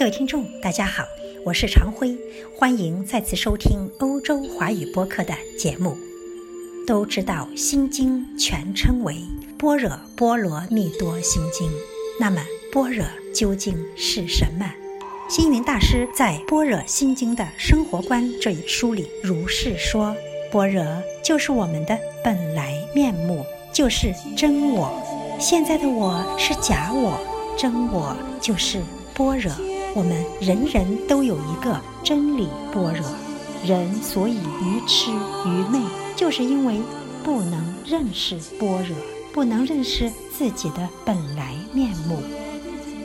各位听众，大家好，我是常辉，欢迎再次收听欧洲华语播客的节目。都知道《心经》全称为《般若波罗蜜多心经》，那么般若究竟是什么？星云大师在《般若心经》的生活观这一书里如是说：般若就是我们的本来面目，就是真我。现在的我是假我，真我就是般若。我们人人都有一个真理般若。人所以愚痴愚昧，就是因为不能认识般若，不能认识自己的本来面目。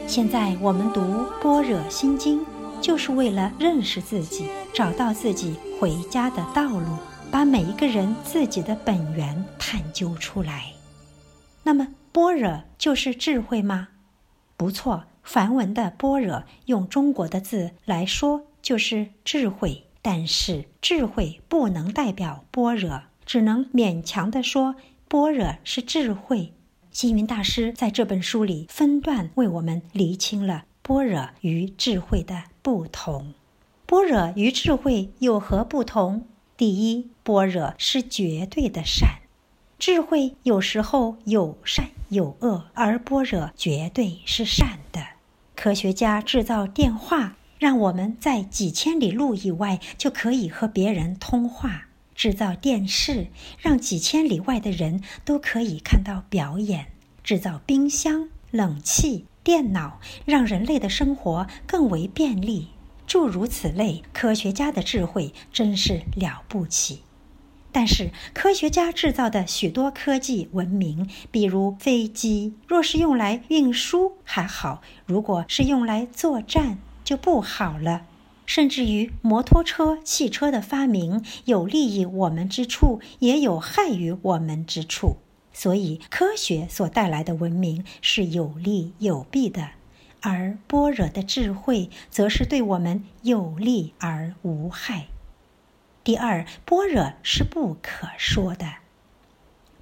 现在我们读《般若心经》，就是为了认识自己，找到自己回家的道路，把每一个人自己的本源探究出来。那么，般若就是智慧吗？不错，梵文的般若用中国的字来说就是智慧，但是智慧不能代表般若，只能勉强的说般若是智慧。星云大师在这本书里分段为我们厘清了般若与智慧的不同。般若与智慧有何不同？第一，般若是绝对的善，智慧有时候有善有恶，而般若绝对是善的。科学家制造电话，让我们在几千里路以外就可以和别人通话。制造电视，让几千里外的人都可以看到表演；制造冰箱、冷气、电脑，让人类的生活更为便利。诸如此类，科学家的智慧真是了不起。但是，科学家制造的许多科技文明，比如飞机，若是用来运输还好；如果是用来作战，就不好了。甚至于摩托车、汽车的发明，有利于我们之处，也有害于我们之处。所以，科学所带来的文明是有利有弊的，而般若的智慧则是对我们有利而无害。第二，般若是不可说的，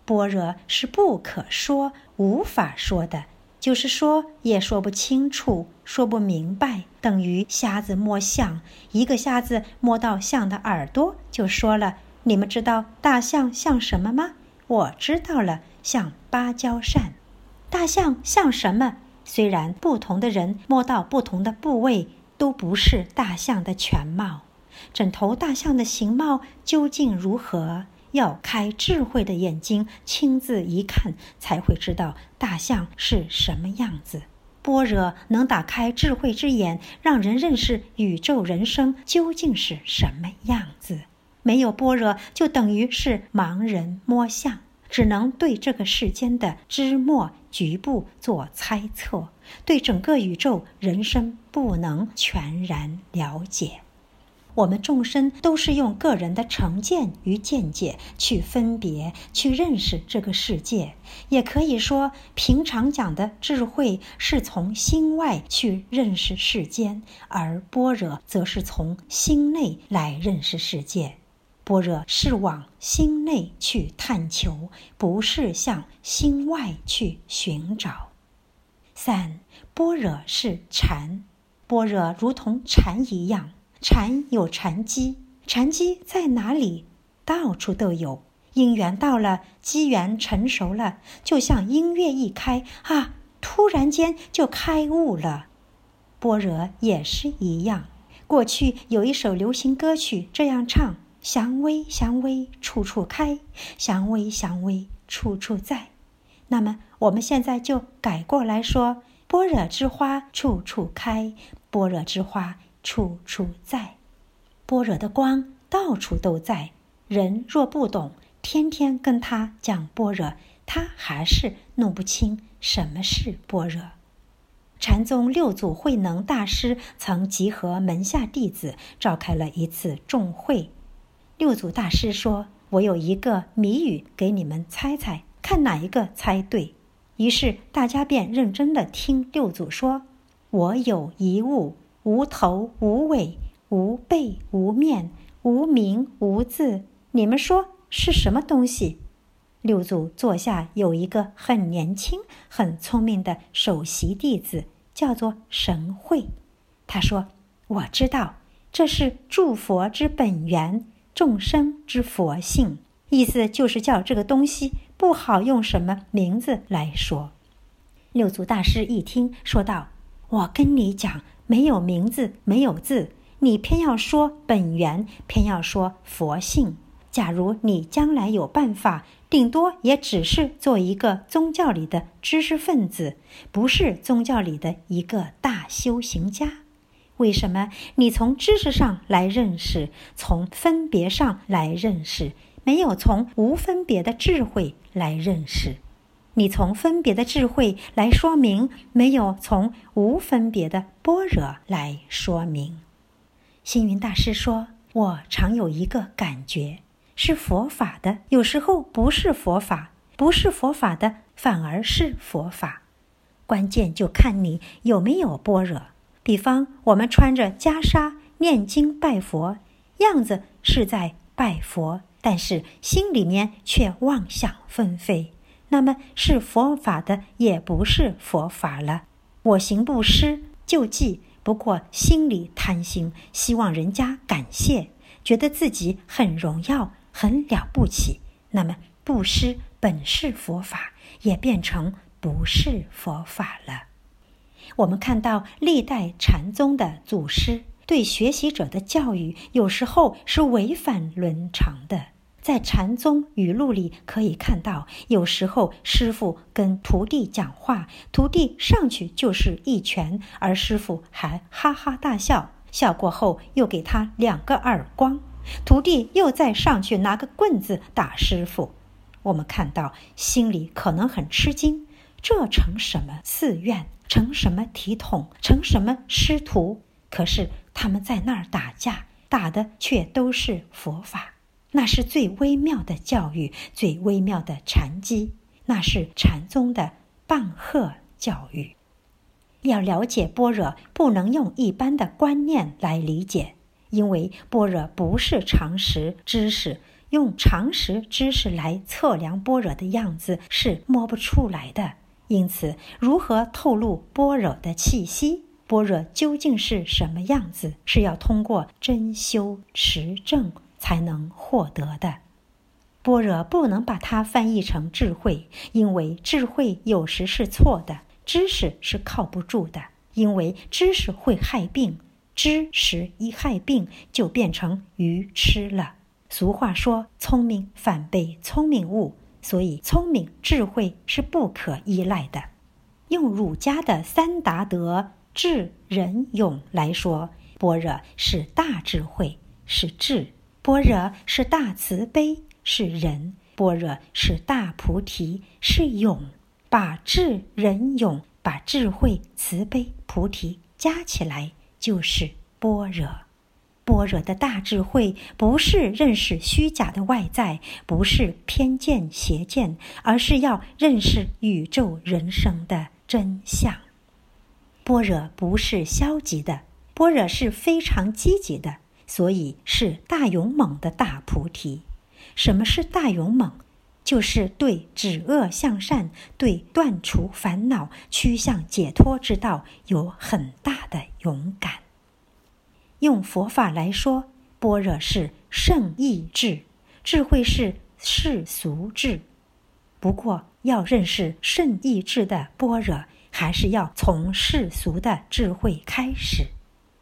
般若是不可说、无法说的。就是说，也说不清楚，说不明白，等于瞎子摸象。一个瞎子摸到象的耳朵，就说了：“你们知道大象像什么吗？”我知道了，像芭蕉扇。大象像什么？虽然不同的人摸到不同的部位，都不是大象的全貌。整头大象的形貌究竟如何？要开智慧的眼睛，亲自一看，才会知道大象是什么样子。般若能打开智慧之眼，让人认识宇宙人生究竟是什么样子。没有般若，就等于是盲人摸象，只能对这个世间的枝末局部做猜测，对整个宇宙人生不能全然了解。我们众生都是用个人的成见与见解去分别、去认识这个世界，也可以说，平常讲的智慧是从心外去认识世间，而般若则是从心内来认识世界。般若是往心内去探求，不是向心外去寻找。三，般若是禅，般若如同禅一样。禅有禅机，禅机在哪里？到处都有。因缘到了，机缘成熟了，就像音乐一开啊，突然间就开悟了。般若也是一样。过去有一首流行歌曲这样唱：“祥威祥威处处开，祥威祥威处处在。”那么我们现在就改过来说：“般若之花处处开，般若之花。”处处在，般若的光到处都在。人若不懂，天天跟他讲般若，他还是弄不清什么是般若。禅宗六祖慧能大师曾集合门下弟子，召开了一次众会。六祖大师说：“我有一个谜语，给你们猜猜，看哪一个猜对。”于是大家便认真的听六祖说：“我有一物。”无头无尾，无背无面，无名无字，你们说是什么东西？六祖座下有一个很年轻、很聪明的首席弟子，叫做神会。他说：“我知道，这是诸佛之本源，众生之佛性。意思就是叫这个东西不好用什么名字来说。”六祖大师一听，说道：“我跟你讲，没有名字，没有字，你偏要说本源，偏要说佛性。假如你将来有办法，顶多也只是做一个宗教里的知识分子，不是宗教里的一个大修行家。为什么你从知识上来认识，从分别上来认识，没有从无分别的智慧来认识？”你从分别的智慧来说明，没有从无分别的般若来说明。星云大师说：“我常有一个感觉，是佛法的，有时候不是佛法，不是佛法的反而是佛法。关键就看你有没有般若。比方我们穿着袈裟念经拜佛，样子是在拜佛，但是心里面却妄想纷飞。”那么是佛法的，也不是佛法了。我行布施救济，不过心里贪心，希望人家感谢，觉得自己很荣耀、很了不起。那么布施本是佛法，也变成不是佛法了。我们看到历代禅宗的祖师对学习者的教育，有时候是违反伦常的。在禅宗语录里可以看到，有时候师傅跟徒弟讲话，徒弟上去就是一拳，而师傅还哈哈大笑，笑过后又给他两个耳光，徒弟又再上去拿个棍子打师傅。我们看到心里可能很吃惊，这成什么寺院，成什么体统，成什么师徒？可是他们在那儿打架，打的却都是佛法。那是最微妙的教育，最微妙的禅机，那是禅宗的棒喝教育。要了解般若，不能用一般的观念来理解，因为般若不是常识知识，用常识知识来测量般若的样子是摸不出来的。因此，如何透露般若的气息？般若究竟是什么样子？是要通过真修实证。才能获得的般若，不能把它翻译成智慧，因为智慧有时是错的，知识是靠不住的，因为知识会害病，知识一害病就变成愚痴了。俗话说：“聪明反被聪明误”，所以聪明智慧是不可依赖的。用儒家的三达德智仁勇来说，般若是大智慧，是智。般若是大慈悲，是仁；般若是大菩提，是勇。把智、仁、勇，把智慧、慈悲、菩提加起来，就是般若。般若的大智慧，不是认识虚假的外在，不是偏见邪见，而是要认识宇宙人生的真相。般若不是消极的，般若是非常积极的。所以是大勇猛的大菩提。什么是大勇猛？就是对止恶向善、对断除烦恼、趋向解脱之道有很大的勇敢。用佛法来说，般若是圣意智，智慧是世俗智。不过，要认识圣意智的般若，还是要从世俗的智慧开始。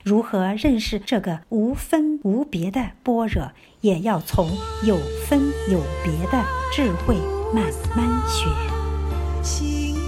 如何认识这个无分无别的般若，也要从有分有别的智慧慢慢学。